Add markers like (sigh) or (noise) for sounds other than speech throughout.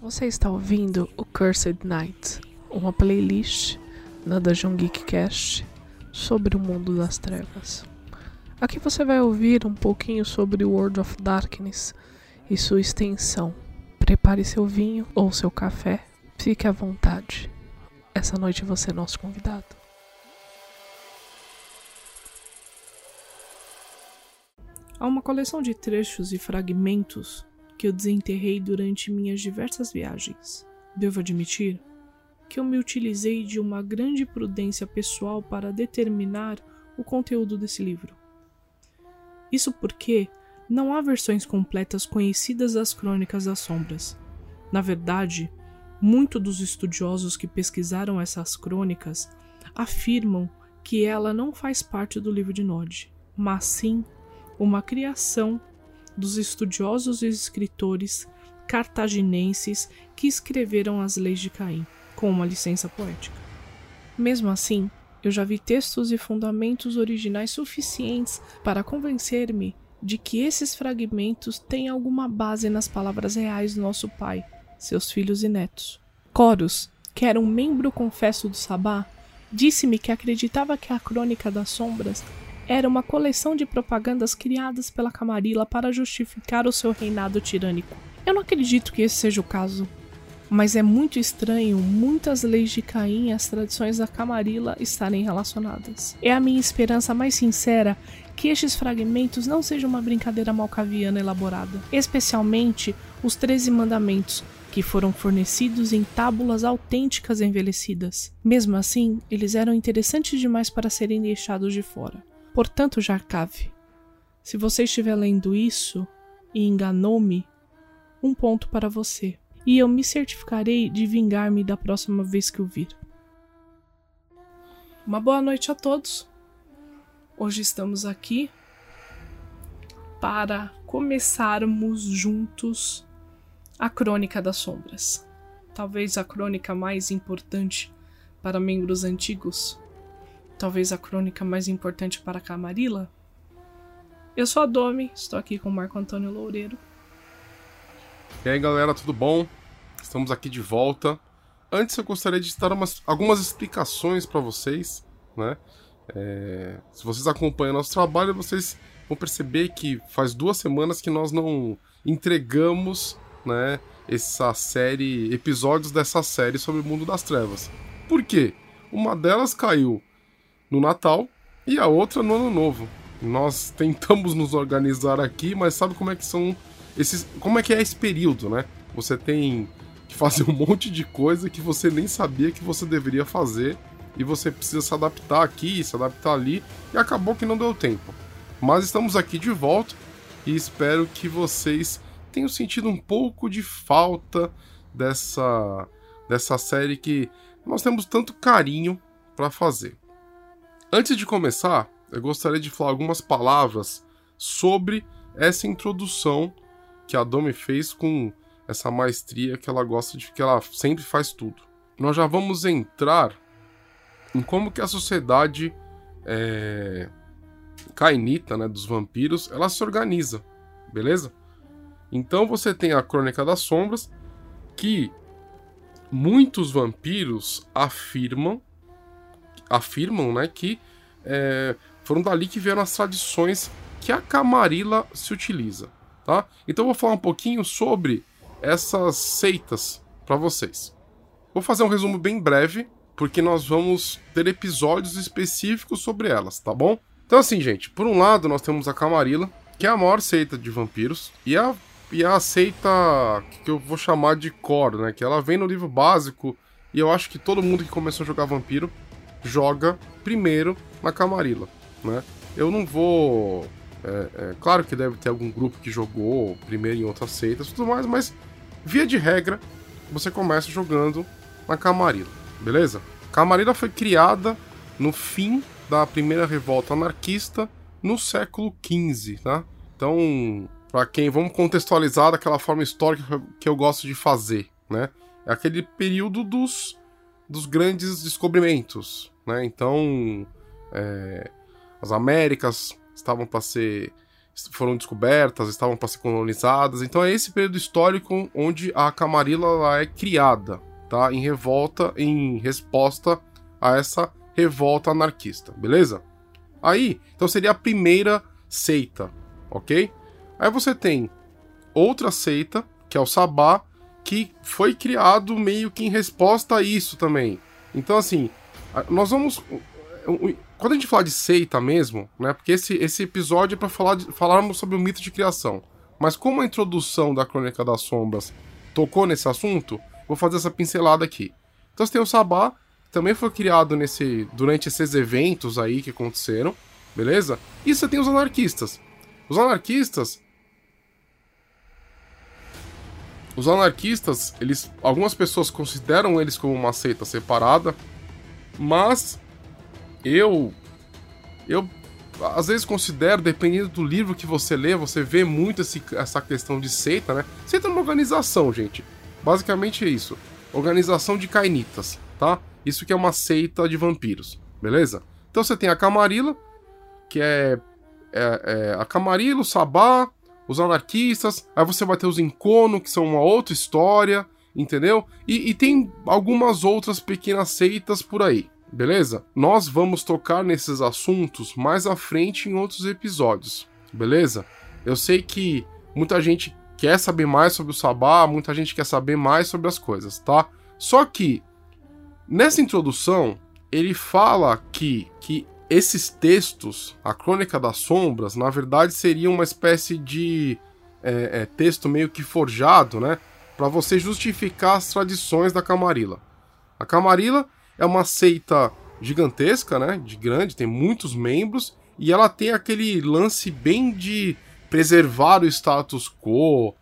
Você está ouvindo o Cursed Night, uma playlist na Dungeon Geek Cast sobre o mundo das trevas. Aqui você vai ouvir um pouquinho sobre World of Darkness e sua extensão. Prepare seu vinho ou seu café, fique à vontade. Essa noite você é nosso convidado. Há uma coleção de trechos e fragmentos que eu desenterrei durante minhas diversas viagens. Devo admitir que eu me utilizei de uma grande prudência pessoal para determinar o conteúdo desse livro. Isso porque não há versões completas conhecidas das Crônicas das Sombras. Na verdade, muitos dos estudiosos que pesquisaram essas crônicas afirmam que ela não faz parte do livro de Nod, mas sim uma criação dos estudiosos e escritores cartaginenses que escreveram as leis de Caim, com uma licença poética. Mesmo assim, eu já vi textos e fundamentos originais suficientes para convencer-me de que esses fragmentos têm alguma base nas palavras reais do nosso pai, seus filhos e netos. Coros, que era um membro confesso do Sabá, disse-me que acreditava que a Crônica das Sombras era uma coleção de propagandas criadas pela Camarilla para justificar o seu reinado tirânico. Eu não acredito que esse seja o caso, mas é muito estranho muitas leis de Caim e as tradições da Camarilla estarem relacionadas. É a minha esperança mais sincera que estes fragmentos não sejam uma brincadeira malcaviana elaborada, especialmente os Treze Mandamentos, que foram fornecidos em tábulas autênticas envelhecidas. Mesmo assim, eles eram interessantes demais para serem deixados de fora. Portanto, Jarkave, se você estiver lendo isso e enganou-me, um ponto para você, e eu me certificarei de vingar-me da próxima vez que o vir. Uma boa noite a todos. Hoje estamos aqui para começarmos juntos a Crônica das Sombras. Talvez a crônica mais importante para membros antigos talvez a crônica mais importante para Camarilla. Eu sou a Domi, estou aqui com o Marco Antônio Loureiro. E aí galera, tudo bom? Estamos aqui de volta. Antes eu gostaria de dar umas, algumas explicações para vocês, né? É, se vocês acompanham nosso trabalho, vocês vão perceber que faz duas semanas que nós não entregamos, né, essa série, episódios dessa série sobre o mundo das trevas. Por quê? Uma delas caiu no Natal e a outra no Ano Novo. Nós tentamos nos organizar aqui, mas sabe como é que são esses, como é que é esse período, né? Você tem que fazer um (laughs) monte de coisa que você nem sabia que você deveria fazer e você precisa se adaptar aqui, se adaptar ali e acabou que não deu tempo. Mas estamos aqui de volta e espero que vocês tenham sentido um pouco de falta dessa dessa série que nós temos tanto carinho para fazer. Antes de começar, eu gostaria de falar algumas palavras sobre essa introdução que a Domi fez com essa maestria que ela gosta de que ela sempre faz tudo. Nós já vamos entrar em como que a sociedade é, cainita, né, dos vampiros, ela se organiza, beleza? Então você tem a Crônica das Sombras, que muitos vampiros afirmam afirmam né, que é, foram dali que vieram as tradições que a Camarilla se utiliza. Tá? Então eu vou falar um pouquinho sobre essas seitas para vocês. Vou fazer um resumo bem breve, porque nós vamos ter episódios específicos sobre elas, tá bom? Então assim, gente, por um lado nós temos a Camarilla, que é a maior seita de vampiros, e a, e a seita que eu vou chamar de core, né? Que ela vem no livro básico, e eu acho que todo mundo que começou a jogar vampiro joga primeiro na Camarilla, né? Eu não vou... É, é, claro que deve ter algum grupo que jogou primeiro em outras seitas e tudo mais, mas via de regra, você começa jogando na Camarilla, beleza? Camarilla foi criada no fim da primeira revolta anarquista no século XV, tá? Então, para quem vamos contextualizar daquela forma histórica que eu gosto de fazer, né? É aquele período dos dos grandes descobrimentos, né? Então, é, as Américas estavam para ser foram descobertas, estavam para ser colonizadas. Então é esse período histórico onde a Camarilla é criada, tá? Em revolta, em resposta a essa revolta anarquista, beleza? Aí, então seria a primeira seita, ok? Aí você tem outra seita, que é o Sabá, que foi criado meio que em resposta a isso também. Então, assim, nós vamos. Quando a gente fala de seita mesmo, né? Porque esse, esse episódio é para falar de, falarmos sobre o mito de criação. Mas como a introdução da Crônica das Sombras tocou nesse assunto, vou fazer essa pincelada aqui. Então você tem o Sabá, que também foi criado nesse durante esses eventos aí que aconteceram, beleza? E você tem os anarquistas. Os anarquistas Os anarquistas, eles, algumas pessoas consideram eles como uma seita separada, mas eu eu às vezes considero, dependendo do livro que você lê, você vê muito esse, essa questão de seita, né? Seita é uma organização, gente. Basicamente é isso. Organização de cainitas, tá? Isso que é uma seita de vampiros, beleza? Então você tem a Camarilla, que é, é, é a Camarilla, o Sabá, os anarquistas, aí você vai ter os Encono, que são uma outra história, entendeu? E, e tem algumas outras pequenas seitas por aí, beleza? Nós vamos tocar nesses assuntos mais à frente em outros episódios, beleza? Eu sei que muita gente quer saber mais sobre o Sabá, muita gente quer saber mais sobre as coisas, tá? Só que nessa introdução ele fala que, que esses textos, a Crônica das Sombras, na verdade seria uma espécie de é, é, texto meio que forjado, né? Para você justificar as tradições da Camarilla. A Camarilla é uma seita gigantesca, né? De grande, tem muitos membros e ela tem aquele lance bem de preservar o status quo.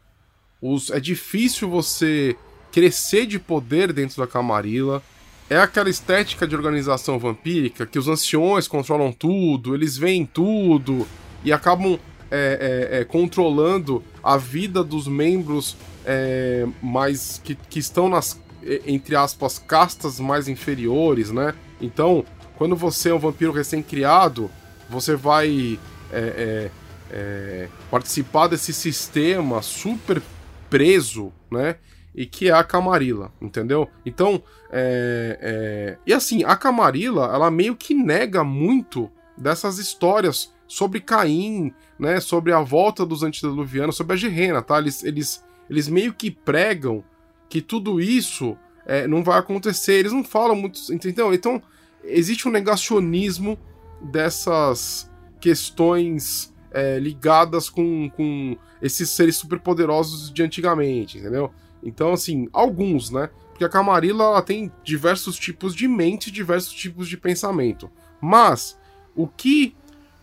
Os, é difícil você crescer de poder dentro da Camarilla é aquela estética de organização vampírica que os anciões controlam tudo, eles veem tudo e acabam é, é, é, controlando a vida dos membros é, mais que, que estão nas entre aspas castas mais inferiores, né? Então, quando você é um vampiro recém-criado, você vai é, é, participar desse sistema super preso, né? E que é a Camarilla, entendeu? Então, é, é... e assim, a Camarilla, ela meio que nega muito dessas histórias sobre Caim, né, sobre a volta dos antediluvianos, sobre a Gerena, tá? Eles, eles, eles meio que pregam que tudo isso é, não vai acontecer, eles não falam muito, entendeu? Então, existe um negacionismo dessas questões é, ligadas com, com esses seres superpoderosos de antigamente, entendeu? Então, assim, alguns, né? Porque a Camarilla ela tem diversos tipos de mente, diversos tipos de pensamento. Mas, o que.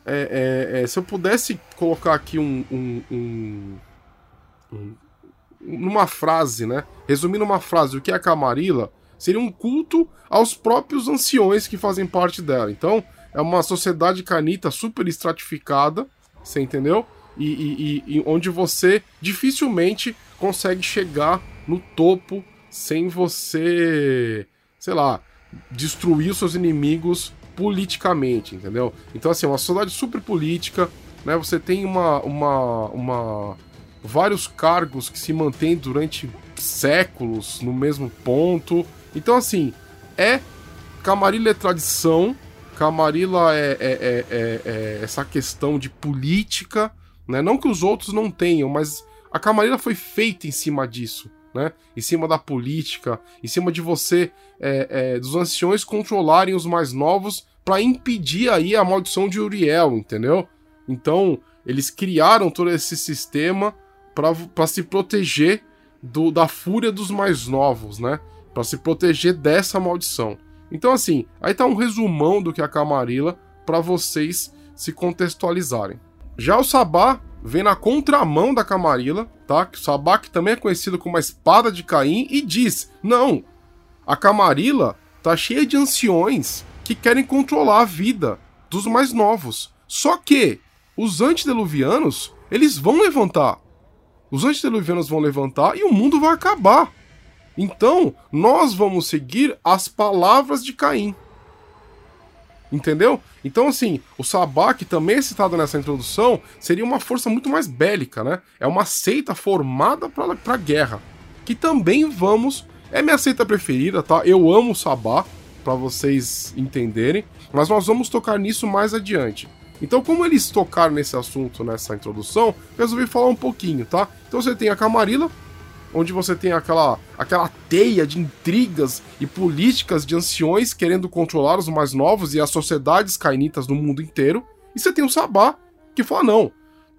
É, é, é, se eu pudesse colocar aqui um, um, um, um numa frase, né? Resumir numa frase o que é a Camarilla, seria um culto aos próprios anciões que fazem parte dela. Então, é uma sociedade canita super estratificada, você entendeu? E, e, e, onde você dificilmente consegue chegar no topo sem você, sei lá, destruir os seus inimigos politicamente, entendeu? Então, assim, é uma sociedade super política, né? Você tem uma, uma, uma vários cargos que se mantêm durante séculos no mesmo ponto. Então, assim, é Camarilla é tradição, Camarilla é, é, é, é, é essa questão de política, né? Não que os outros não tenham, mas a Camarilla foi feita em cima disso, né? Em cima da política, em cima de você, é, é, dos anciões controlarem os mais novos para impedir aí a maldição de Uriel, entendeu? Então, eles criaram todo esse sistema para se proteger do, da fúria dos mais novos, né? Para se proteger dessa maldição. Então, assim, aí tá um resumão do que é a Camarilla para vocês se contextualizarem. Já o Sabá vem na contramão da Camarilla, tá? Que também é conhecido como a espada de Caim e diz: "Não, a Camarilla tá cheia de anciões que querem controlar a vida dos mais novos. Só que os antediluvianos, eles vão levantar. Os antediluvianos vão levantar e o mundo vai acabar. Então, nós vamos seguir as palavras de Caim. Entendeu? Então, assim, o Sabá, que também é citado nessa introdução, seria uma força muito mais bélica, né? É uma seita formada pra guerra. Que também vamos. É minha seita preferida, tá? Eu amo o Sabá, para vocês entenderem, mas nós vamos tocar nisso mais adiante. Então, como eles tocaram nesse assunto nessa introdução, resolvi falar um pouquinho, tá? Então você tem a Camarilla, onde você tem aquela, aquela teia de intrigas e políticas de anciões querendo controlar os mais novos e as sociedades cainitas do mundo inteiro. E você tem o Sabá, que fala: não,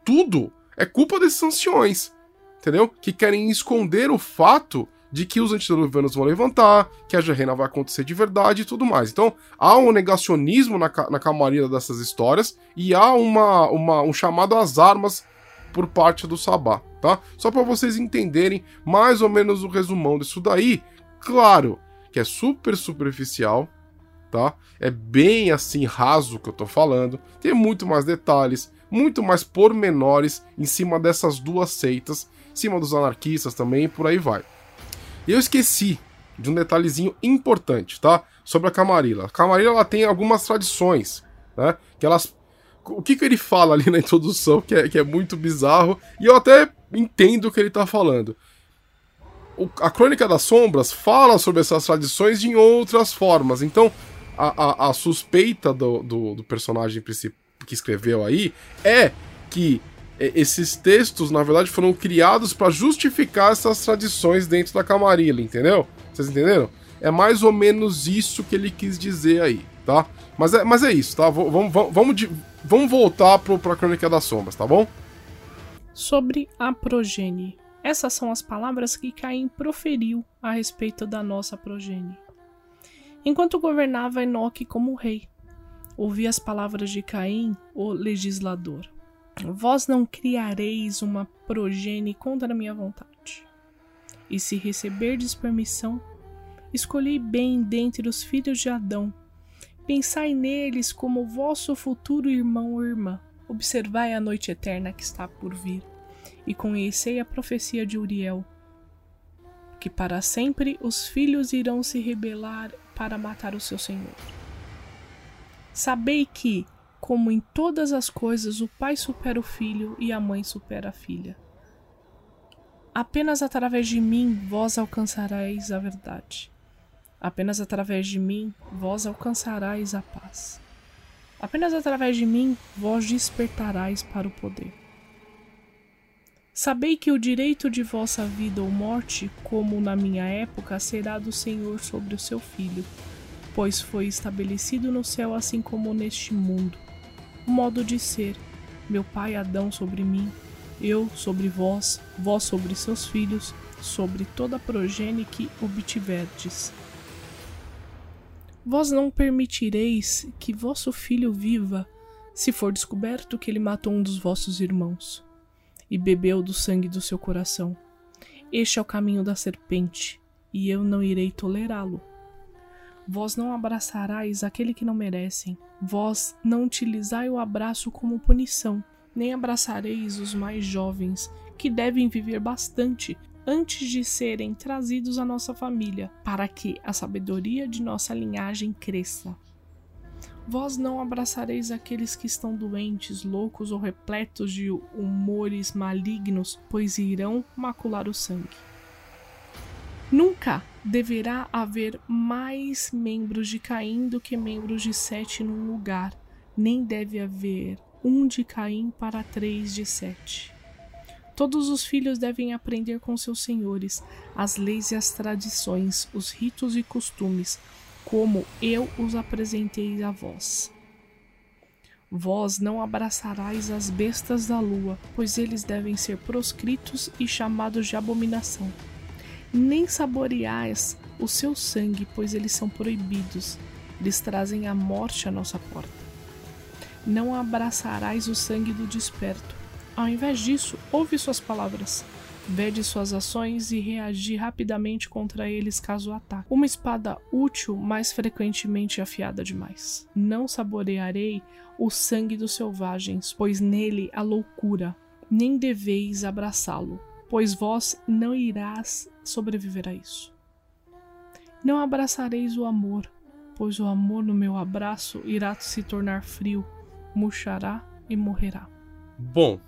tudo é culpa desses anciões, entendeu? Que querem esconder o fato de que os antediluvianos vão levantar, que a Gerena vai acontecer de verdade e tudo mais. Então, há um negacionismo na, na camarilha dessas histórias e há uma, uma, um chamado às armas por parte do Sabá, tá? Só para vocês entenderem mais ou menos o resumão disso daí. Claro que é super superficial, tá? É bem assim raso que eu tô falando. Tem muito mais detalhes, muito mais pormenores em cima dessas duas seitas, em cima dos anarquistas também e por aí vai. Eu esqueci de um detalhezinho importante, tá? Sobre a Camarilla. A Camarilla ela tem algumas tradições, né? Que elas o que, que ele fala ali na introdução, que é, que é muito bizarro, e eu até entendo o que ele tá falando. O, a Crônica das Sombras fala sobre essas tradições em outras formas, então a, a, a suspeita do, do, do personagem que escreveu aí é que esses textos, na verdade, foram criados para justificar essas tradições dentro da Camarilla, entendeu? Vocês entenderam? É mais ou menos isso que ele quis dizer aí, tá? Mas é, mas é isso, tá? Vamos, vamos, vamos, voltar pro, pra Crônica das Sombras, tá bom? Sobre a progenie. Essas são as palavras que Caim proferiu a respeito da nossa progenie. Enquanto governava Enoque como rei, ouvi as palavras de Caim, o legislador. Vós não criareis uma progenie contra a minha vontade. E se receberdes permissão, escolhi bem dentre os filhos de Adão Pensai neles como vosso futuro irmão ou irmã. Observai a noite eterna que está por vir, e conhecei a profecia de Uriel, que para sempre os filhos irão se rebelar para matar o seu senhor. Sabei que, como em todas as coisas, o pai supera o filho e a mãe supera a filha. Apenas através de mim vós alcançareis a verdade. Apenas através de mim vós alcançarais a paz. Apenas através de mim vós despertarais para o poder. Sabei que o direito de vossa vida ou morte, como na minha época, será do Senhor sobre o seu filho, pois foi estabelecido no céu assim como neste mundo. O modo de ser, meu pai Adão sobre mim, eu sobre vós, vós sobre seus filhos, sobre toda a progenie que obtiverdes Vós não permitireis que vosso filho viva, se for descoberto que ele matou um dos vossos irmãos, e bebeu do sangue do seu coração. Este é o caminho da serpente, e eu não irei tolerá-lo. Vós não abraçarais aquele que não merecem, vós não utilizai o abraço como punição, nem abraçareis os mais jovens, que devem viver bastante antes de serem trazidos à nossa família, para que a sabedoria de nossa linhagem cresça. Vós não abraçareis aqueles que estão doentes, loucos ou repletos de humores malignos, pois irão macular o sangue. Nunca deverá haver mais membros de Caim do que membros de Sete num lugar, nem deve haver um de Caim para três de Sete. Todos os filhos devem aprender com seus senhores as leis e as tradições, os ritos e costumes, como eu os apresentei a vós. Vós não abraçarais as bestas da lua, pois eles devem ser proscritos e chamados de abominação. Nem saboreais o seu sangue, pois eles são proibidos. Eles trazem a morte à nossa porta. Não abraçarás o sangue do desperto, ao invés disso, ouve suas palavras. Vede suas ações e reagir rapidamente contra eles caso ataque. Uma espada útil, mais frequentemente afiada demais. Não saborearei o sangue dos selvagens, pois nele há loucura. Nem deveis abraçá-lo, pois vós não irás sobreviver a isso. Não abraçareis o amor, pois o amor no meu abraço irá se tornar frio, murchará e morrerá. Bom,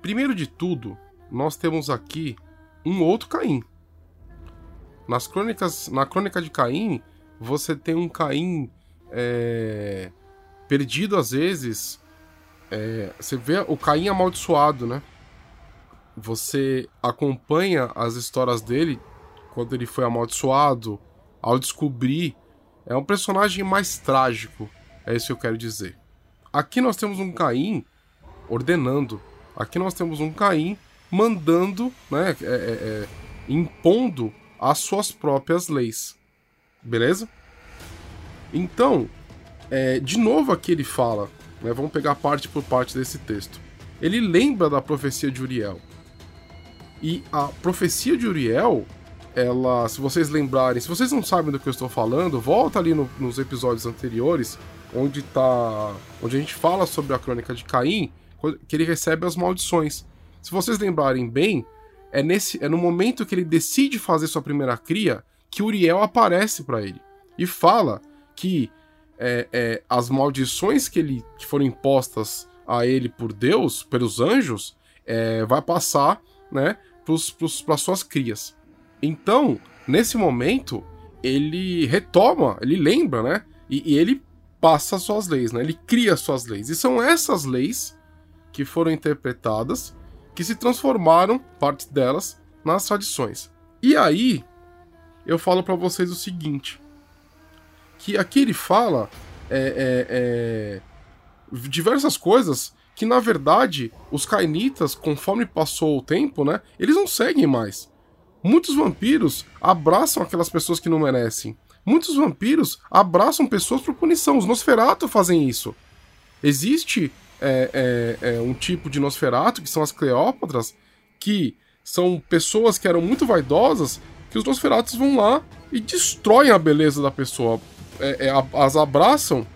primeiro de tudo, nós temos aqui um outro Caim. Nas crônicas, na crônica de Caim, você tem um Caim é, perdido às vezes. É, você vê o Caim amaldiçoado, né? Você acompanha as histórias dele quando ele foi amaldiçoado, ao descobrir. É um personagem mais trágico, é isso que eu quero dizer. Aqui nós temos um Caim ordenando. Aqui nós temos um Caim mandando, né, é, é, é, impondo as suas próprias leis. Beleza? Então, é, de novo aqui ele fala, né, vamos pegar parte por parte desse texto. Ele lembra da profecia de Uriel. E a profecia de Uriel, ela, se vocês lembrarem, se vocês não sabem do que eu estou falando, volta ali no, nos episódios anteriores, onde tá, onde a gente fala sobre a crônica de Caim, que ele recebe as maldições. Se vocês lembrarem bem, é nesse é no momento que ele decide fazer sua primeira cria que Uriel aparece para ele e fala que é, é, as maldições que, ele, que foram impostas a ele por Deus, pelos anjos, é, vai passar né, para suas crias. Então, nesse momento, ele retoma, ele lembra, né? E, e ele passa suas leis, né? Ele cria suas leis. E são essas leis que foram interpretadas que se transformaram, parte delas, nas tradições. E aí, eu falo para vocês o seguinte: que aqui ele fala é, é, é, diversas coisas que, na verdade, os cainitas, conforme passou o tempo, né, eles não seguem mais. Muitos vampiros abraçam aquelas pessoas que não merecem. Muitos vampiros abraçam pessoas por punição. Os Nosferatu fazem isso. Existe é, é, é um tipo de Nosferatu, que são as Cleópatras, que são pessoas que eram muito vaidosas, que os Nosferatus vão lá e destroem a beleza da pessoa. É, é, as abraçam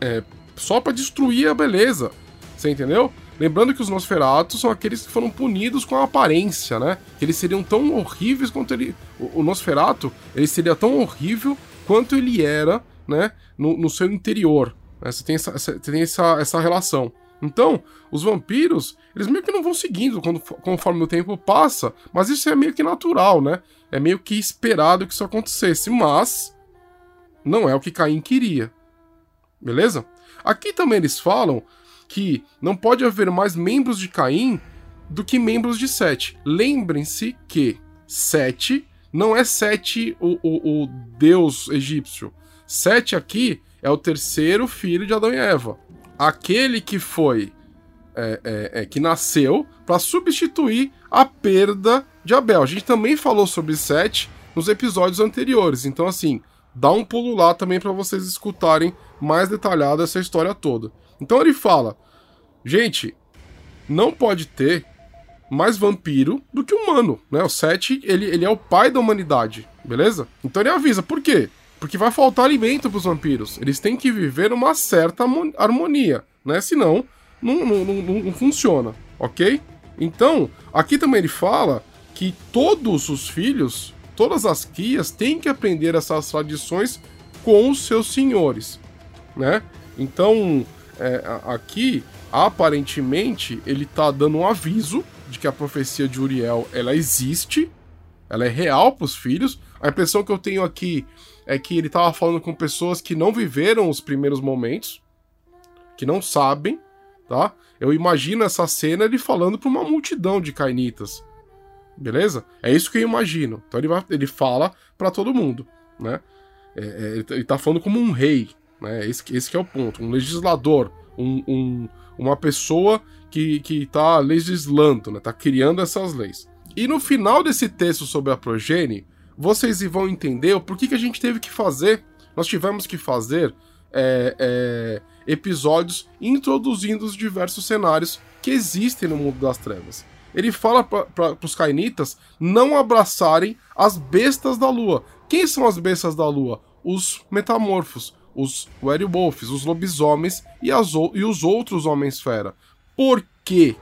é, só para destruir a beleza. Você entendeu? Lembrando que os Nosferatus são aqueles que foram punidos com a aparência, né? Que eles seriam tão horríveis quanto ele. O, o Nosferatu, ele seria tão horrível quanto ele era, né? No, no seu interior. Né? Você tem, essa, você tem essa, essa relação. Então, os vampiros, eles meio que não vão seguindo quando, conforme o tempo passa, mas isso é meio que natural, né? É meio que esperado que isso acontecesse, mas não é o que Caim queria. Beleza? Aqui também eles falam que não pode haver mais membros de Caim do que membros de Sete. Lembrem-se que Sete não é Sete o, o, o deus egípcio. Sete aqui é o terceiro filho de Adão e Eva. Aquele que foi. É, é, é, que nasceu para substituir a perda de Abel. A gente também falou sobre Sete nos episódios anteriores. Então, assim, dá um pulo lá também para vocês escutarem mais detalhada essa história toda. Então ele fala: gente, não pode ter mais vampiro do que humano, né? O Sete, ele, ele é o pai da humanidade, beleza? Então ele avisa, por quê? Porque vai faltar alimento para os vampiros. Eles têm que viver uma certa harmonia, né? Senão, não, não, não, não funciona, ok? Então, aqui também ele fala que todos os filhos, todas as crias, têm que aprender essas tradições com os seus senhores, né? Então, é, aqui, aparentemente, ele está dando um aviso de que a profecia de Uriel, ela existe, ela é real para os filhos. A impressão que eu tenho aqui é que ele tava falando com pessoas que não viveram os primeiros momentos, que não sabem, tá? Eu imagino essa cena ele falando para uma multidão de cainitas. Beleza? É isso que eu imagino. Então ele, vai, ele fala para todo mundo, né? É, é, ele tá falando como um rei, né? Esse, esse é o ponto. Um legislador, um, um, uma pessoa que, que tá legislando, né? Tá criando essas leis. E no final desse texto sobre a progenie, vocês vão entender o porquê que a gente teve que fazer, nós tivemos que fazer é, é, episódios introduzindo os diversos cenários que existem no mundo das trevas. Ele fala para os cainitas não abraçarem as bestas da lua. Quem são as bestas da lua? Os metamorfos, os werewolves, os lobisomens e, as, e os outros homens-fera. Por quê?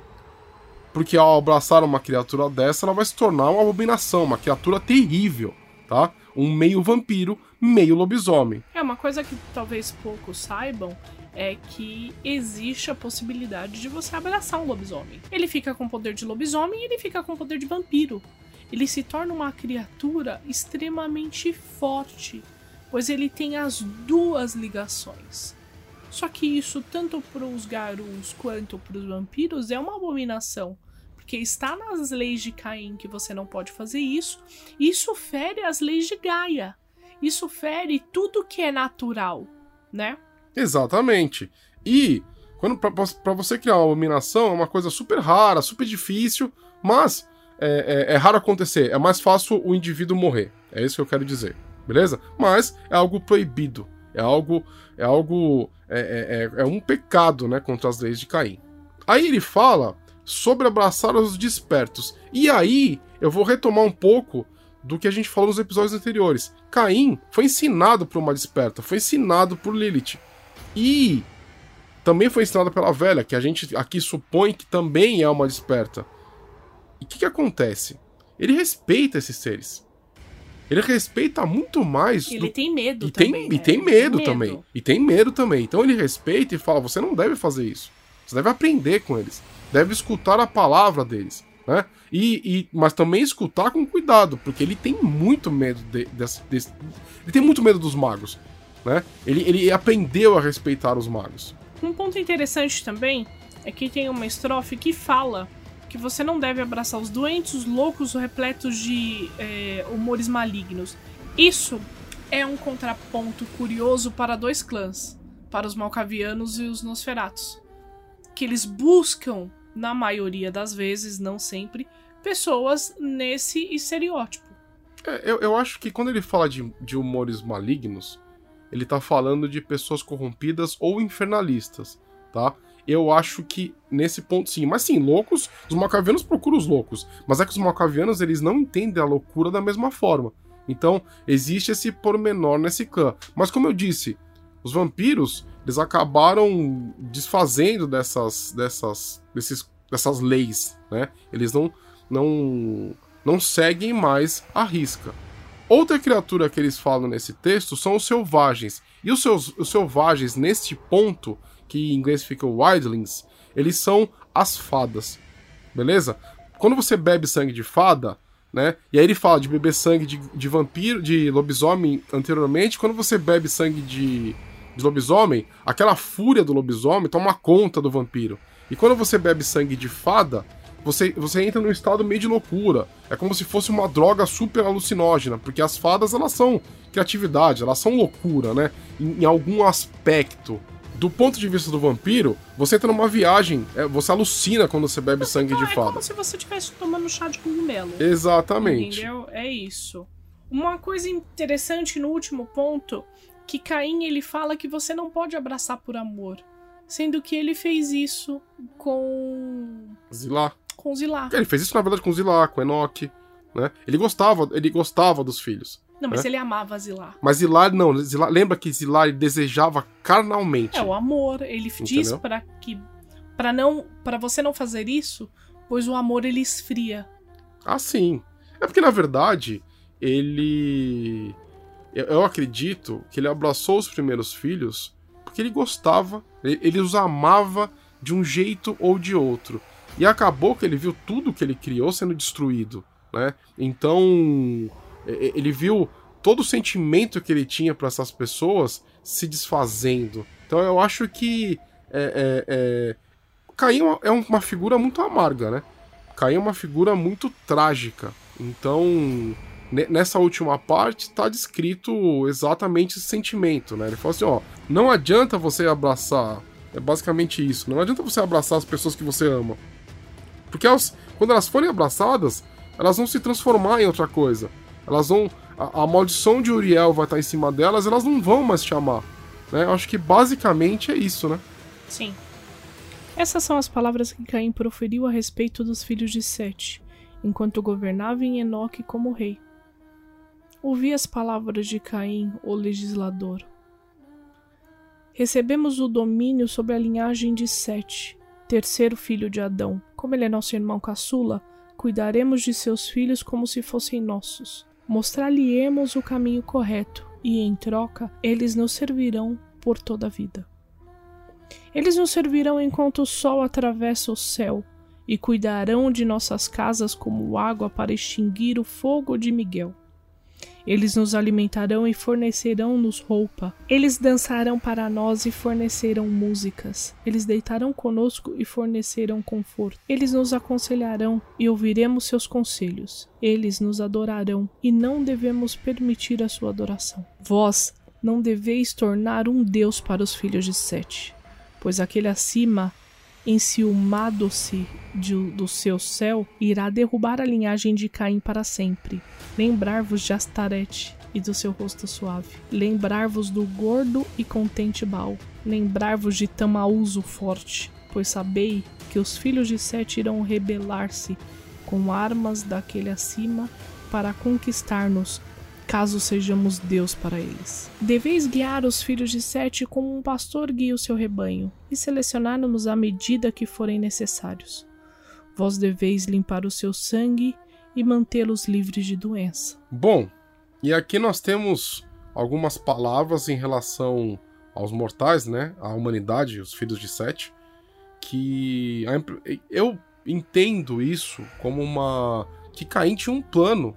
Porque ao abraçar uma criatura dessa, ela vai se tornar uma abominação, uma criatura terrível, tá? um meio vampiro, meio lobisomem. É uma coisa que talvez poucos saibam é que existe a possibilidade de você abraçar um lobisomem. Ele fica com poder de lobisomem e ele fica com poder de vampiro. Ele se torna uma criatura extremamente forte, pois ele tem as duas ligações. Só que isso, tanto para os garus quanto para os vampiros, é uma abominação. Porque está nas leis de Caim que você não pode fazer isso. Isso fere as leis de Gaia. Isso fere tudo que é natural, né? Exatamente. E quando para você criar uma abominação é uma coisa super rara, super difícil, mas é, é, é, raro acontecer. É mais fácil o indivíduo morrer. É isso que eu quero dizer, beleza? Mas é algo proibido. É algo, é algo, é, é, é, é um pecado, né, contra as leis de Caim. Aí ele fala sobre abraçar os despertos. E aí eu vou retomar um pouco do que a gente falou nos episódios anteriores. Caim foi ensinado por uma desperta, foi ensinado por Lilith. E também foi ensinada pela velha, que a gente aqui supõe que também é uma desperta. E o que, que acontece? Ele respeita esses seres. Ele respeita muito mais. Ele do... tem medo e também. Tem, né? E tem medo, tem também. E tem medo também. Então ele respeita e fala: você não deve fazer isso. Você deve aprender com eles. Deve escutar a palavra deles. Né? E, e, mas também escutar com cuidado, porque ele tem muito medo de, desse, desse, ele tem muito medo dos magos, né? Ele, ele aprendeu a respeitar os magos. Um ponto interessante também é que tem uma estrofe que fala que você não deve abraçar os doentes, os loucos, repletos de é, humores malignos. Isso é um contraponto curioso para dois clãs, para os Malcavianos e os Nosferatos, que eles buscam na maioria das vezes, não sempre, pessoas nesse estereótipo. É, eu, eu acho que quando ele fala de, de humores malignos, ele tá falando de pessoas corrompidas ou infernalistas, tá? Eu acho que nesse ponto sim. Mas sim, loucos, os macavianos procuram os loucos. Mas é que os macavianos eles não entendem a loucura da mesma forma. Então, existe esse pormenor nesse clã. Mas como eu disse, os vampiros, eles acabaram desfazendo dessas, dessas, desses, dessas leis, né? Eles não, não, não seguem mais a risca. Outra criatura que eles falam nesse texto são os selvagens. E os, seus, os selvagens, neste ponto, que em inglês fica wildlings, eles são as fadas. Beleza? Quando você bebe sangue de fada, né? E aí ele fala de beber sangue de, de vampiro, de lobisomem anteriormente. Quando você bebe sangue de, de lobisomem, aquela fúria do lobisomem toma conta do vampiro. E quando você bebe sangue de fada, você, você entra num estado meio de loucura. É como se fosse uma droga super alucinógena, porque as fadas elas são criatividade, elas são loucura, né? Em, em algum aspecto. Do ponto de vista do vampiro, você entra numa viagem, é, você alucina quando você bebe sangue de fada. É como se você estivesse tomando chá de cogumelo. Exatamente. Entendeu? É isso. Uma coisa interessante no último ponto que Caim ele fala que você não pode abraçar por amor, sendo que ele fez isso com Zilá. Com Zilá. Ele fez isso na verdade com Zilá, com Enoch, né? Ele gostava, ele gostava dos filhos. Não, mas né? ele amava Zilar. Mas Zilar não, Zilar, lembra que Zilar desejava carnalmente. É o amor, ele Entendeu? diz para que para não, para você não fazer isso, pois o amor ele esfria. Ah, sim. É porque na verdade, ele eu acredito que ele abraçou os primeiros filhos porque ele gostava, ele os amava de um jeito ou de outro. E acabou que ele viu tudo que ele criou sendo destruído, né? Então, ele viu todo o sentimento que ele tinha para essas pessoas se desfazendo. Então eu acho que é, é, é... Caim é uma figura muito amarga, né? Caim é uma figura muito trágica. Então nessa última parte está descrito exatamente esse sentimento, né? Ele fala assim, ó, não adianta você abraçar, é basicamente isso, não adianta você abraçar as pessoas que você ama. Porque elas, quando elas forem abraçadas, elas vão se transformar em outra coisa. Elas vão. A, a maldição de Uriel vai estar em cima delas, elas não vão mais te amar. Né? Eu acho que basicamente é isso, né? Sim. Essas são as palavras que Caim proferiu a respeito dos filhos de Sete, enquanto governava em Enoque como rei. Ouvi as palavras de Caim, o legislador. Recebemos o domínio sobre a linhagem de Sete, terceiro filho de Adão. Como ele é nosso irmão caçula, cuidaremos de seus filhos como se fossem nossos. mostrar-lhe-emos o caminho correto, e em troca eles nos servirão por toda a vida. Eles nos servirão enquanto o sol atravessa o céu, e cuidarão de nossas casas como água para extinguir o fogo de Miguel. Eles nos alimentarão e fornecerão-nos roupa. Eles dançarão para nós e fornecerão músicas. Eles deitarão conosco e fornecerão conforto. Eles nos aconselharão e ouviremos seus conselhos. Eles nos adorarão e não devemos permitir a sua adoração. Vós não deveis tornar um Deus para os filhos de Sete, pois aquele acima enciumado-se do seu céu, irá derrubar a linhagem de Caim para sempre. Lembrar-vos de Astarete e do seu rosto suave. Lembrar-vos do gordo e contente Baal. Lembrar-vos de Tamaúso forte, pois sabei que os filhos de Sete irão rebelar-se com armas daquele acima para conquistar-nos caso sejamos Deus para eles. Deveis guiar os filhos de Sete como um pastor guia o seu rebanho, e selecionar-nos à medida que forem necessários. Vós deveis limpar o seu sangue e mantê-los livres de doença. Bom, e aqui nós temos algumas palavras em relação aos mortais, né? A humanidade, os filhos de Sete, que eu entendo isso como uma que Caim tinha um plano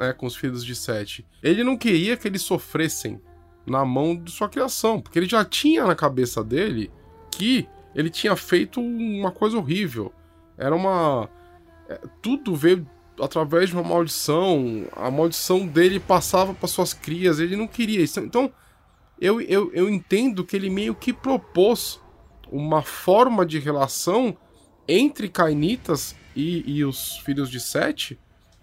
né, com os filhos de Sete. Ele não queria que eles sofressem na mão de sua criação, porque ele já tinha na cabeça dele que ele tinha feito uma coisa horrível. Era uma. É, tudo veio através de uma maldição. A maldição dele passava para suas crias. Ele não queria isso. Então, eu, eu, eu entendo que ele meio que propôs uma forma de relação entre Cainitas e, e os filhos de Sete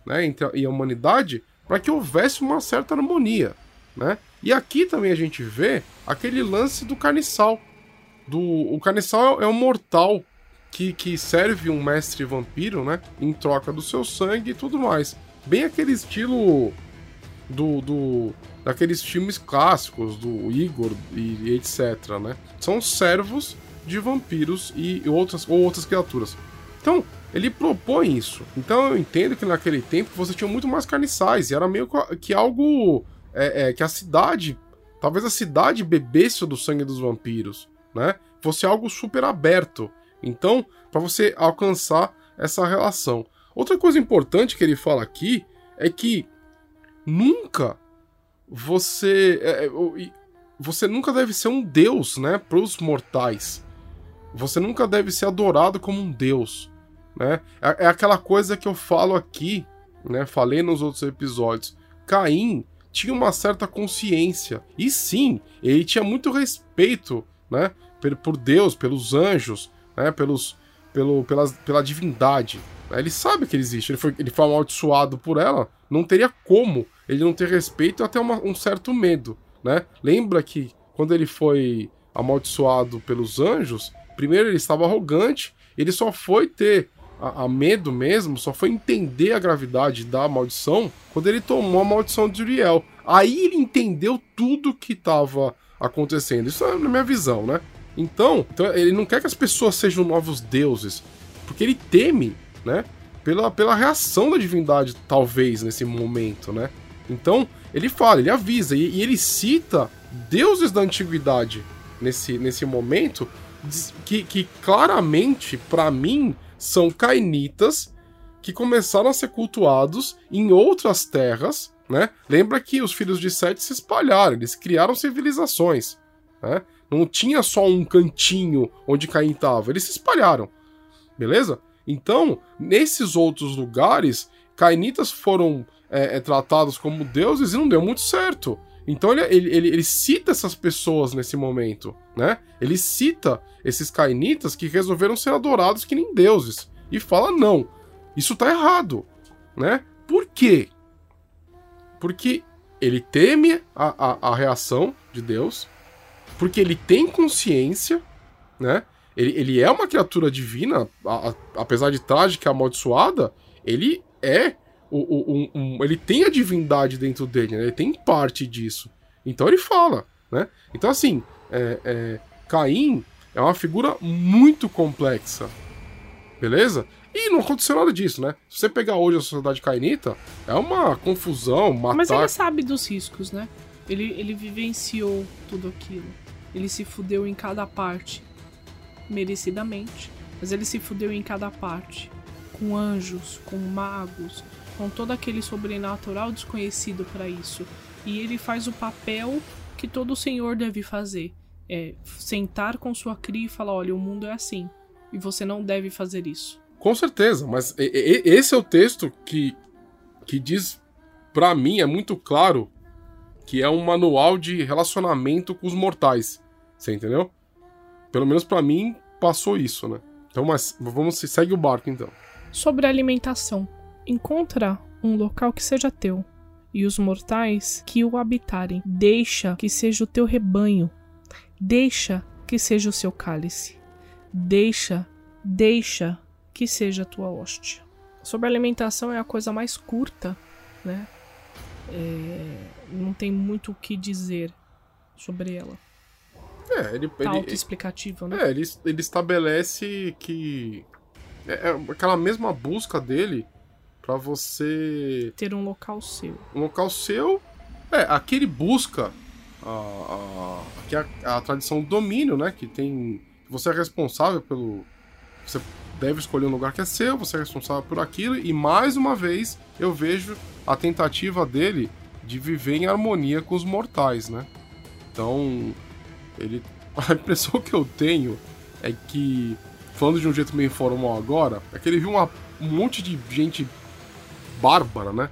né, entre a, e a humanidade para que houvesse uma certa harmonia, né? E aqui também a gente vê aquele lance do carniçal. Do, o carniçal é, é um mortal que, que serve um mestre vampiro, né? Em troca do seu sangue e tudo mais. Bem aquele estilo do, do daqueles filmes clássicos do Igor e, e etc, né? São servos de vampiros e outras ou outras criaturas. Então, ele propõe isso. Então eu entendo que naquele tempo você tinha muito mais carniçais, e era meio que algo é, é, que a cidade, talvez a cidade bebesse do sangue dos vampiros, né? Fosse algo super aberto. Então, para você alcançar essa relação. Outra coisa importante que ele fala aqui é que nunca você é, é você nunca deve ser um deus, né, para os mortais. Você nunca deve ser adorado como um deus né? É, é aquela coisa que eu falo aqui, né? Falei nos outros episódios. Caim tinha uma certa consciência. E sim, ele tinha muito respeito, né? Por Deus, pelos anjos, né? Pelos, pelo, pela, pela divindade. Ele sabe que ele existe. Ele foi, ele foi amaldiçoado por ela. Não teria como ele não ter respeito e até uma, um certo medo, né? Lembra que quando ele foi amaldiçoado pelos anjos, primeiro ele estava arrogante. Ele só foi ter a, a, medo mesmo só foi entender a gravidade da maldição quando ele tomou a maldição de Uriel. Aí ele entendeu tudo que estava acontecendo. Isso é na minha visão, né? Então, então, ele não quer que as pessoas sejam novos deuses, porque ele teme, né? Pela, pela reação da divindade, talvez, nesse momento, né? Então, ele fala, ele avisa, e, e ele cita deuses da antiguidade nesse, nesse momento, que, que claramente, para mim, são cainitas que começaram a ser cultuados em outras terras, né? Lembra que os filhos de Sete se espalharam, eles criaram civilizações, né? Não tinha só um cantinho onde Caim estava, eles se espalharam, beleza? Então, nesses outros lugares, cainitas foram é, é, tratados como deuses e não deu muito certo. Então ele, ele, ele, ele, cita essas pessoas nesse momento, né? Ele cita esses cainitas que resolveram ser adorados que nem deuses. E fala, não, isso tá errado, né? Por quê? Porque ele teme a, a, a reação de Deus, porque ele tem consciência, né? Ele, ele é uma criatura divina, a, apesar de trágica e amaldiçoada, ele é o, o, um, um, ele tem a divindade dentro dele, né? ele tem parte disso. Então ele fala, né? Então assim, é, é, Caim é uma figura muito complexa, beleza? E não aconteceu nada disso, né? Se você pegar hoje a sociedade cainita, é uma confusão, matar... Mas ele sabe dos riscos, né? Ele, ele vivenciou tudo aquilo. Ele se fudeu em cada parte. Merecidamente. Mas ele se fudeu em cada parte. Com anjos, com magos, com todo aquele sobrenatural desconhecido para isso. E ele faz o papel que todo senhor deve fazer. É sentar com sua cria e falar: olha, o mundo é assim. E você não deve fazer isso. Com certeza, mas esse é o texto que, que diz, para mim, é muito claro que é um manual de relacionamento com os mortais. Você entendeu? Pelo menos para mim passou isso, né? Então, mas vamos segue o barco então. Sobre a alimentação. Encontra um local que seja teu e os mortais que o habitarem. Deixa que seja o teu rebanho. Deixa que seja o seu cálice. Deixa, deixa que seja a tua hóstia. Sobre alimentação é a coisa mais curta, né? É, não tem muito o que dizer sobre ela. É, ele. Tá autoexplicativo, né? É, ele, ele estabelece que. É, é aquela mesma busca dele para você. Ter um local seu. Um local seu. É, aqui ele busca a, a, aqui a, a tradição do domínio, né? Que tem. Você é responsável pelo. Você deve escolher um lugar que é seu, você é responsável por aquilo, e mais uma vez eu vejo a tentativa dele de viver em harmonia com os mortais, né? Então, ele. (laughs) A impressão que eu tenho é que, falando de um jeito meio informal agora, é que ele viu uma, um monte de gente bárbara, né?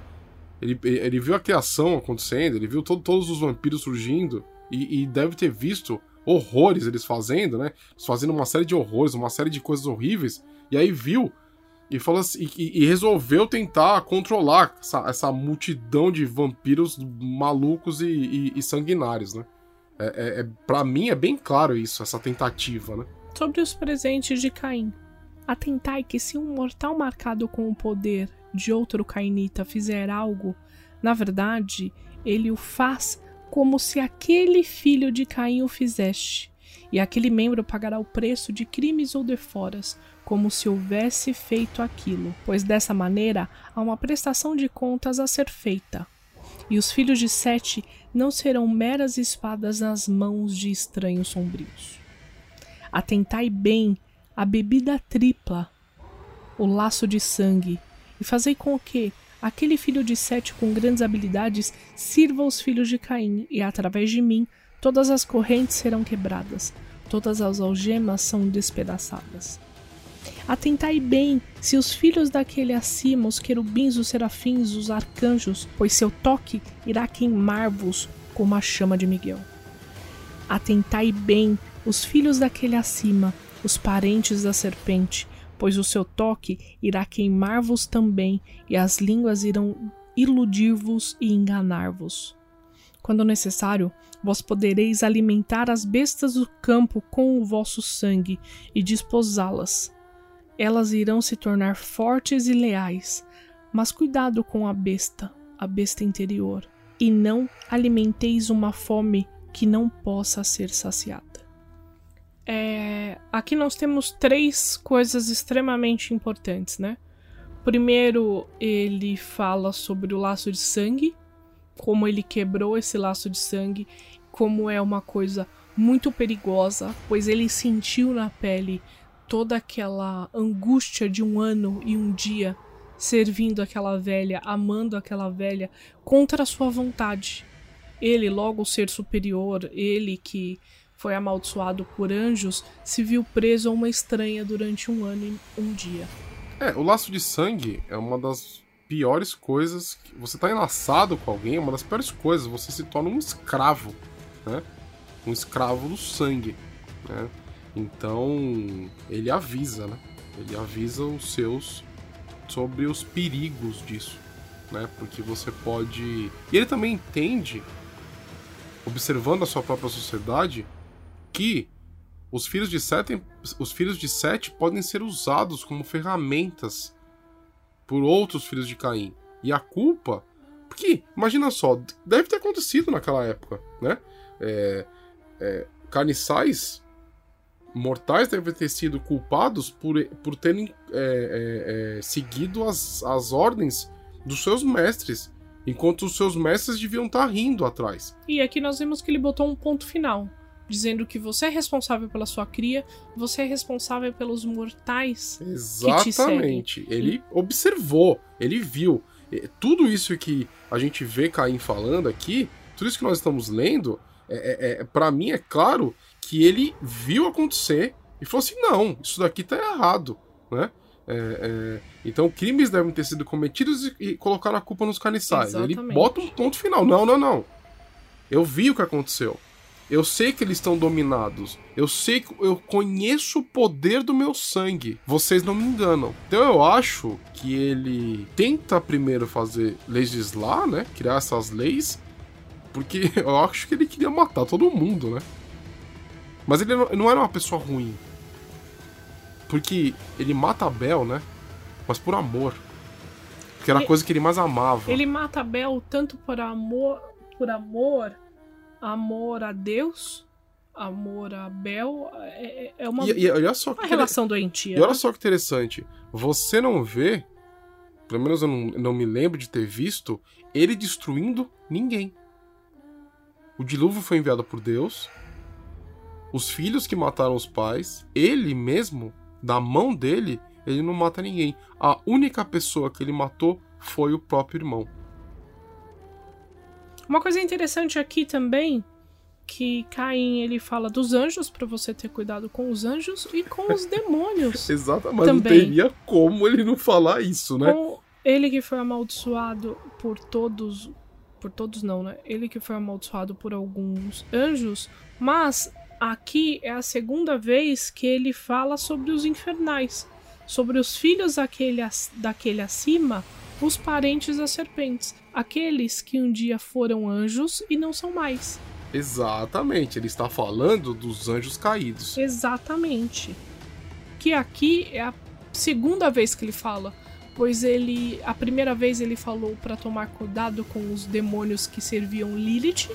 Ele, ele viu a criação acontecendo, ele viu todo, todos os vampiros surgindo, e, e deve ter visto horrores eles fazendo, né? Fazendo uma série de horrores, uma série de coisas horríveis, e aí viu e falou assim, e, e resolveu tentar controlar essa, essa, multidão de vampiros malucos e, e, e sanguinários, né? É, é, é, para mim é bem claro isso, essa tentativa, né? Sobre os presentes de Caim. Atentai que se um mortal marcado com o poder de outro cainita fizer algo, na verdade, ele o faz como se aquele filho de Caim o fizeste, e aquele membro pagará o preço de crimes ou deforas, como se houvesse feito aquilo, pois dessa maneira há uma prestação de contas a ser feita. E os filhos de Sete não serão meras espadas nas mãos de estranhos sombrios. Atentai bem a bebida tripla, o laço de sangue, e fazei com que aquele filho de Sete com grandes habilidades sirva os filhos de Caim, e através de mim todas as correntes serão quebradas, todas as algemas são despedaçadas. Atentai bem se os filhos daquele acima, os querubins, os serafins, os arcanjos, pois seu toque irá queimar-vos como a chama de Miguel. Atentai bem os filhos daquele acima, os parentes da serpente, pois o seu toque irá queimar-vos também, e as línguas irão iludir-vos e enganar-vos. Quando necessário, vós podereis alimentar as bestas do campo com o vosso sangue e desposá-las elas irão se tornar fortes e leais. Mas cuidado com a besta, a besta interior, e não alimenteis uma fome que não possa ser saciada. É, aqui nós temos três coisas extremamente importantes, né? Primeiro, ele fala sobre o laço de sangue, como ele quebrou esse laço de sangue, como é uma coisa muito perigosa, pois ele sentiu na pele toda aquela angústia de um ano e um dia servindo aquela velha, amando aquela velha contra a sua vontade. Ele, logo ser superior, ele que foi amaldiçoado por anjos, se viu preso a uma estranha durante um ano e um dia. É, o laço de sangue é uma das piores coisas. Que... Você tá enlaçado com alguém, é uma das piores coisas. Você se torna um escravo, né? Um escravo do sangue, né? Então, ele avisa, né? Ele avisa os seus sobre os perigos disso, né? Porque você pode. E ele também entende, observando a sua própria sociedade, que os filhos de Sete, os filhos de Sete podem ser usados como ferramentas por outros filhos de Caim. E a culpa, porque imagina só, deve ter acontecido naquela época, né? É, é, carniçais mortais devem ter sido culpados por, por terem é, é, é, seguido as, as ordens dos seus mestres, enquanto os seus mestres deviam estar rindo atrás. E aqui nós vemos que ele botou um ponto final, dizendo que você é responsável pela sua cria, você é responsável pelos mortais. Exatamente. Ele observou, ele viu. Tudo isso que a gente vê Caim falando aqui, tudo isso que nós estamos lendo, é, é, é para mim é claro que ele viu acontecer e falou assim: não, isso daqui tá errado, né? É, é, então crimes devem ter sido cometidos e, e colocar a culpa nos caniçais. Exatamente. Ele bota um ponto final. Não, não, não. Eu vi o que aconteceu. Eu sei que eles estão dominados. Eu sei que eu conheço o poder do meu sangue. Vocês não me enganam. Então eu acho que ele tenta primeiro fazer legislar, né? Criar essas leis. Porque (laughs) eu acho que ele queria matar todo mundo, né? Mas ele não era uma pessoa ruim. Porque ele mata a Bel, né? Mas por amor. Que era a coisa que ele mais amava. Ele mata a Bel tanto por amor, por amor, amor a Deus, amor a Bel. É, é, é uma, e, e olha só uma relação doentia. E olha né? só que interessante. Você não vê, pelo menos eu não, não me lembro de ter visto, ele destruindo ninguém. O dilúvio foi enviado por Deus os filhos que mataram os pais, ele mesmo, da mão dele, ele não mata ninguém. A única pessoa que ele matou foi o próprio irmão. Uma coisa interessante aqui também que Caim ele fala dos anjos para você ter cuidado com os anjos e com os (laughs) demônios. Exatamente, mas também. não teria como ele não falar isso, né? Com ele que foi amaldiçoado por todos, por todos não, né? Ele que foi amaldiçoado por alguns anjos, mas Aqui é a segunda vez que ele fala sobre os infernais, sobre os filhos daquele, daquele acima, os parentes das serpentes, aqueles que um dia foram anjos e não são mais. Exatamente, ele está falando dos anjos caídos. Exatamente. Que aqui é a segunda vez que ele fala, pois ele a primeira vez ele falou para tomar cuidado com os demônios que serviam Lilith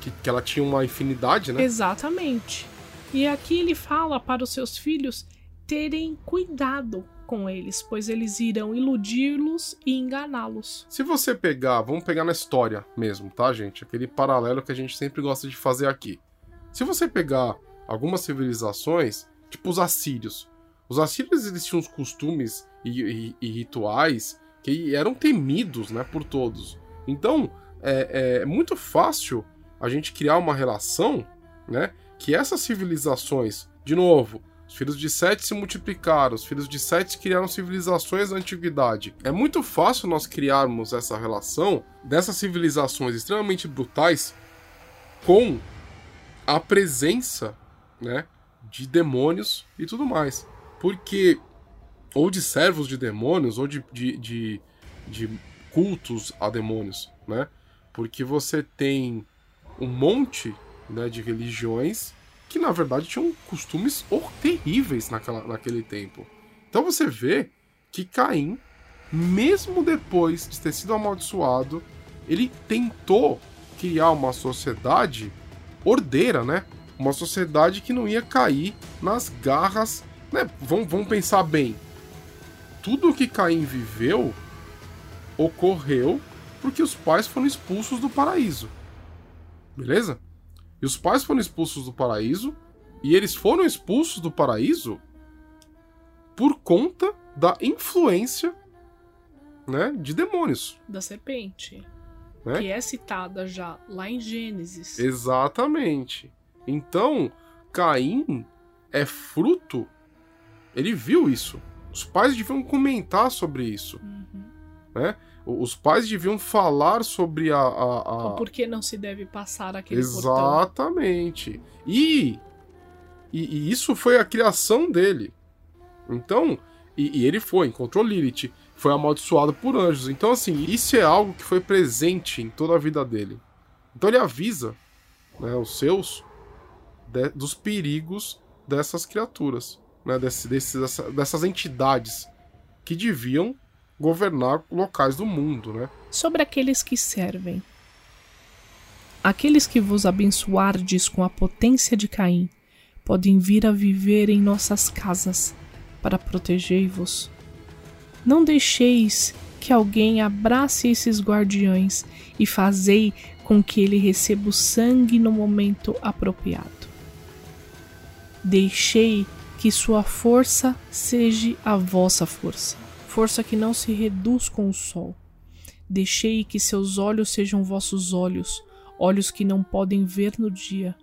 que, que ela tinha uma infinidade, né? Exatamente. E aqui ele fala para os seus filhos terem cuidado com eles, pois eles irão iludi-los e enganá-los. Se você pegar, vamos pegar na história mesmo, tá, gente? Aquele paralelo que a gente sempre gosta de fazer aqui. Se você pegar algumas civilizações, tipo os assírios, os assírios eles tinham uns costumes e, e, e rituais que eram temidos, né, por todos. Então, é, é muito fácil a gente criar uma relação, né? Que essas civilizações, de novo, os filhos de Sete se multiplicaram, os filhos de Sete criaram civilizações na antiguidade. É muito fácil nós criarmos essa relação dessas civilizações extremamente brutais com a presença, né, de demônios e tudo mais. Porque ou de servos de demônios, ou de, de, de, de cultos a demônios, né? Porque você tem um monte né, de religiões que na verdade tinham costumes terríveis naquela, naquele tempo. Então você vê que Caim, mesmo depois de ter sido amaldiçoado, ele tentou criar uma sociedade ordeira, né? Uma sociedade que não ia cair nas garras. Né? Vamos, vamos pensar bem. Tudo que Caim viveu ocorreu porque os pais foram expulsos do paraíso. Beleza? E os pais foram expulsos do paraíso, e eles foram expulsos do paraíso por conta da influência né, de demônios. Da serpente. Né? Que é citada já lá em Gênesis. Exatamente. Então, Caim é fruto. Ele viu isso. Os pais deviam comentar sobre isso. Uhum. Né? Os pais deviam falar sobre a. a, a... por que não se deve passar aquele Exatamente. E, e, e, isso foi a criação dele. Então, e, e, ele foi, encontrou Lilith, foi amaldiçoado por anjos. Então, assim, isso é algo que foi presente em toda a vida dele. Então ele avisa né, os seus de, dos perigos dessas criaturas, né, desse, desse, dessa, dessas entidades que deviam governar locais do mundo, né? Sobre aqueles que servem. Aqueles que vos abençoardes com a potência de Caim, podem vir a viver em nossas casas para protegei-vos. Não deixeis que alguém abrace esses guardiões e fazei com que ele receba o sangue no momento apropriado. Deixei que sua força seja a vossa força, força que não se reduz com o sol. Deixei que seus olhos sejam vossos olhos, olhos que não podem ver no dia.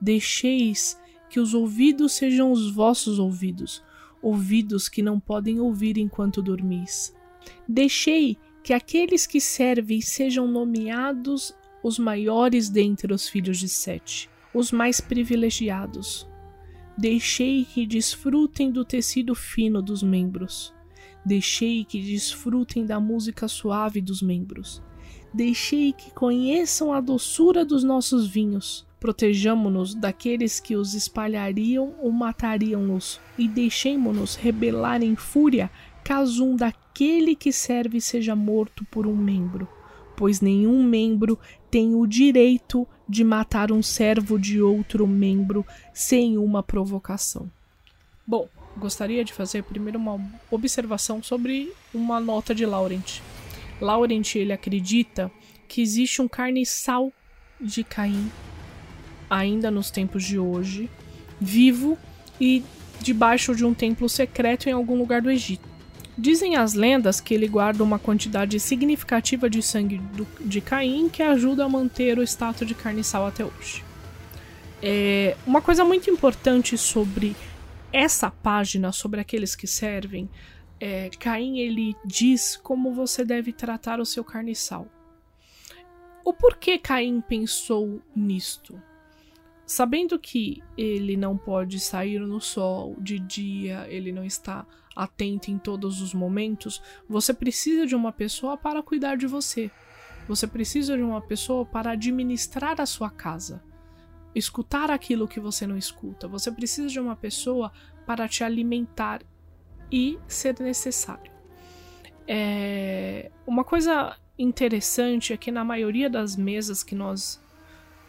Deixeis que os ouvidos sejam os vossos ouvidos, ouvidos que não podem ouvir enquanto dormis. Deixei que aqueles que servem sejam nomeados os maiores dentre os filhos de Sete, os mais privilegiados. Deixei que desfrutem do tecido fino dos membros. Deixei que desfrutem da música suave dos membros. Deixei que conheçam a doçura dos nossos vinhos. Protejamo-nos daqueles que os espalhariam ou matariam-nos, e deixemo-nos rebelar em fúria caso um daquele que serve seja morto por um membro, pois nenhum membro tem o direito de matar um servo de outro membro sem uma provocação. Bom, gostaria de fazer primeiro uma observação sobre uma nota de Laurent. Laurent ele acredita que existe um carniçal de Caim ainda nos tempos de hoje, vivo e debaixo de um templo secreto em algum lugar do Egito. Dizem as lendas que ele guarda uma quantidade significativa de sangue do, de Caim que ajuda a manter o status de carniçal até hoje. É, uma coisa muito importante sobre essa página, sobre aqueles que servem, é, Caim ele diz como você deve tratar o seu carniçal. O porquê Caim pensou nisto? Sabendo que ele não pode sair no sol de dia, ele não está atento em todos os momentos, você precisa de uma pessoa para cuidar de você. Você precisa de uma pessoa para administrar a sua casa, escutar aquilo que você não escuta. Você precisa de uma pessoa para te alimentar e ser necessário. É... Uma coisa interessante é que na maioria das mesas que nós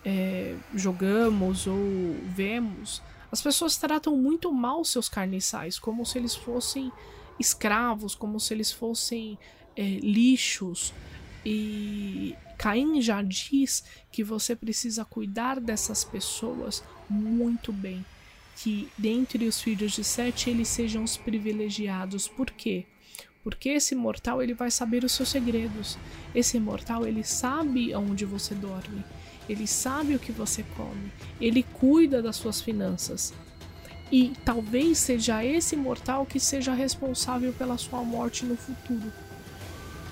é, jogamos ou vemos, as pessoas tratam muito mal seus carniçais, como se eles fossem escravos, como se eles fossem é, lixos. E Caim já diz que você precisa cuidar dessas pessoas muito bem. Que dentre os filhos de Sete eles sejam os privilegiados. Por quê? Porque esse mortal ele vai saber os seus segredos. Esse mortal ele sabe onde você dorme ele sabe o que você come, ele cuida das suas finanças. E talvez seja esse mortal que seja responsável pela sua morte no futuro.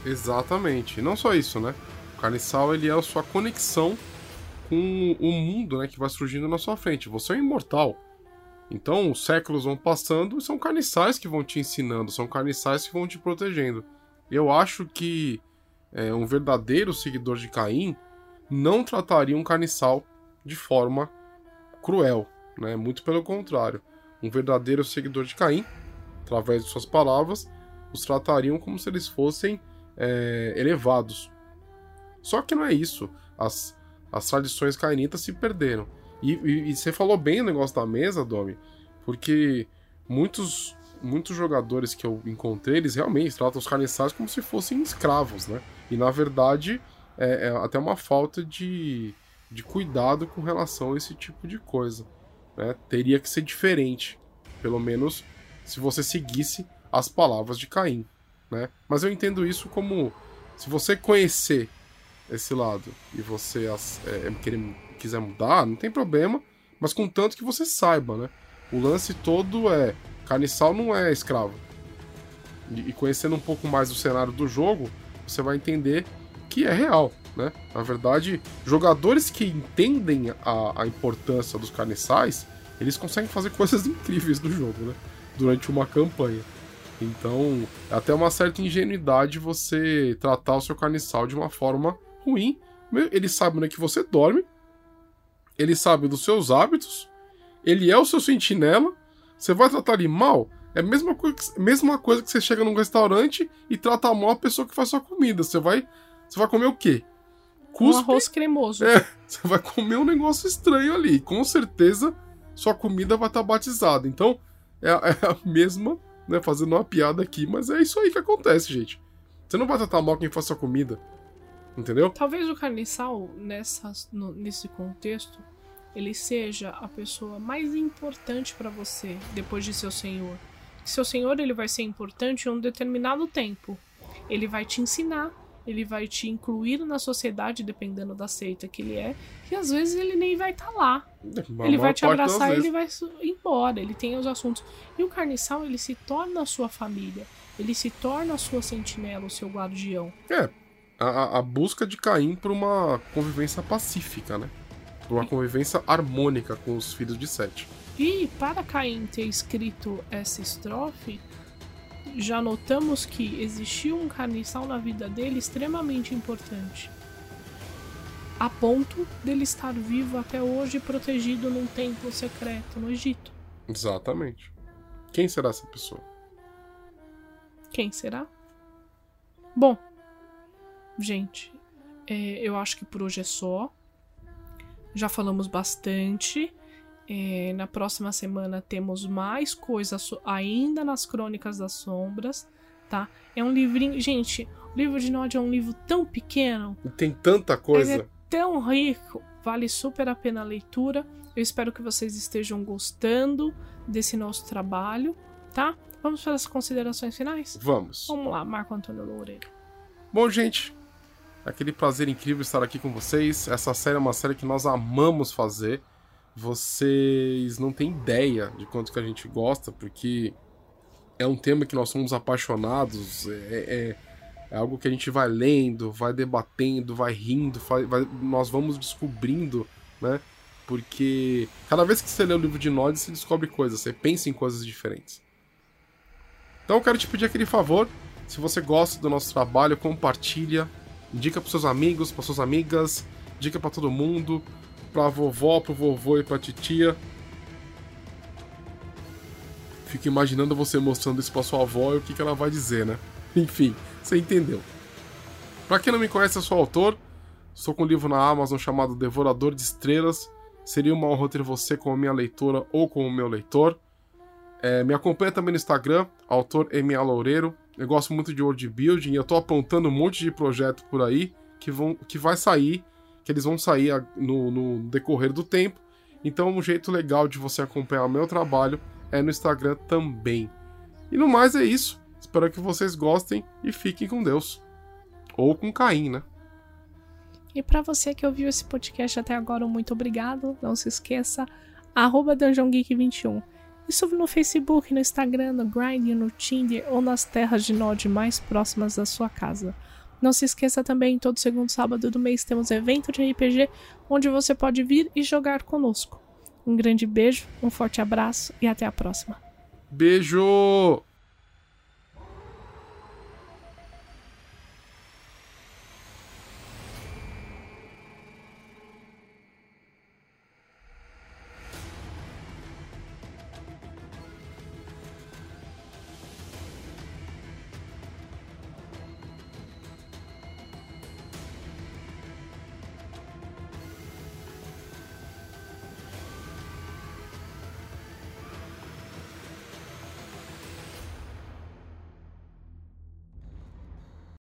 Exatamente. Não só isso, né? O carniçal ele é a sua conexão com o mundo, né, que vai surgindo na sua frente. Você é imortal. Então, os séculos vão passando e são carniçais que vão te ensinando, são carniçais que vão te protegendo. Eu acho que é, um verdadeiro seguidor de Caim não trataria um carniçal de forma cruel, né? Muito pelo contrário. Um verdadeiro seguidor de Caim, através de suas palavras, os tratariam como se eles fossem é, elevados. Só que não é isso. As, as tradições cainitas se perderam. E, e, e, você falou bem o negócio da mesa, Domi, porque muitos, muitos jogadores que eu encontrei, eles realmente tratam os carniçais como se fossem escravos, né? E na verdade, é, é até uma falta de, de cuidado com relação a esse tipo de coisa. Né? Teria que ser diferente, pelo menos se você seguisse as palavras de Caim. Né? Mas eu entendo isso como se você conhecer esse lado e você é, querer, quiser mudar, não tem problema, mas contanto que você saiba, né? O lance todo é Carniçal não é escravo. E, e conhecendo um pouco mais do cenário do jogo, você vai entender que é real, né? Na verdade, jogadores que entendem a, a importância dos carniçais, eles conseguem fazer (laughs) coisas incríveis no jogo, né? Durante uma campanha. Então, é até uma certa ingenuidade você tratar o seu carniçal de uma forma ruim. Ele sabe onde é que você dorme, ele sabe dos seus hábitos, ele é o seu sentinela. Você vai tratar ele mal? É a mesma coisa, mesma coisa que você chega num restaurante e trata mal a pessoa que faz sua comida. Você vai você vai comer o quê? Cuspe? Um arroz cremoso. É, (laughs) você vai comer um negócio estranho ali. Com certeza sua comida vai estar tá batizada. Então, é, é a mesma, né? Fazendo uma piada aqui, mas é isso aí que acontece, gente. Você não vai tratar mal quem faz sua comida. Entendeu? Talvez o carniçal, no, nesse contexto, ele seja a pessoa mais importante para você depois de seu senhor. Seu senhor ele vai ser importante em um determinado tempo. Ele vai te ensinar, ele vai te incluir na sociedade dependendo da seita que ele é, e às vezes ele nem vai estar tá lá. A ele vai te abraçar e ele vai embora, ele tem os assuntos. E o carniçal, ele se torna a sua família, ele se torna a sua sentinela, o seu guardião. É, a, a busca de Caim por uma convivência pacífica, né? Por uma convivência harmônica com os filhos de Sete. E para Caim ter escrito essa estrofe, já notamos que existiu um carniçal na vida dele extremamente importante. A ponto dele estar vivo até hoje protegido num templo secreto no Egito. Exatamente. Quem será essa pessoa? Quem será? Bom, gente, é, eu acho que por hoje é só. Já falamos bastante. É, na próxima semana temos mais coisas ainda nas Crônicas das Sombras, tá? É um livrinho. Gente, o livro de Nod é um livro tão pequeno. Tem tanta coisa. é tão rico. Vale super a pena a leitura. Eu espero que vocês estejam gostando desse nosso trabalho, tá? Vamos para as considerações finais? Vamos. Vamos lá, Marco Antônio Loureiro. Bom, gente, aquele prazer incrível estar aqui com vocês. Essa série é uma série que nós amamos fazer vocês não têm ideia de quanto que a gente gosta, porque é um tema que nós somos apaixonados, é, é, é algo que a gente vai lendo, vai debatendo, vai rindo, vai, vai, nós vamos descobrindo, né? Porque cada vez que você lê o livro de Nod, você descobre coisas, você pensa em coisas diferentes. Então eu quero te pedir aquele favor, se você gosta do nosso trabalho, compartilha, indica para seus amigos, para suas amigas, indica para todo mundo pra vovó, pro vovô e pra titia. Fico imaginando você mostrando isso pra sua avó e o que, que ela vai dizer, né? (laughs) Enfim, você entendeu. Pra quem não me conhece, eu sou autor. Estou com um livro na Amazon chamado Devorador de Estrelas. Seria uma honra ter você como minha leitora ou como meu leitor. É, me acompanha também no Instagram, autor MA Loureiro. Eu gosto muito de world building e eu tô apontando um monte de projeto por aí que, vão, que vai sair que eles vão sair no, no decorrer do tempo. Então, um jeito legal de você acompanhar meu trabalho é no Instagram também. E no mais é isso. Espero que vocês gostem e fiquem com Deus. Ou com Caim, né? E para você que ouviu esse podcast até agora, muito obrigado. Não se esqueça, arroba DungeonGeek21. Isso no Facebook, no Instagram, no Grind, no Tinder ou nas terras de Nod mais próximas da sua casa. Não se esqueça também, todo segundo sábado do mês temos evento de RPG onde você pode vir e jogar conosco. Um grande beijo, um forte abraço e até a próxima. Beijo!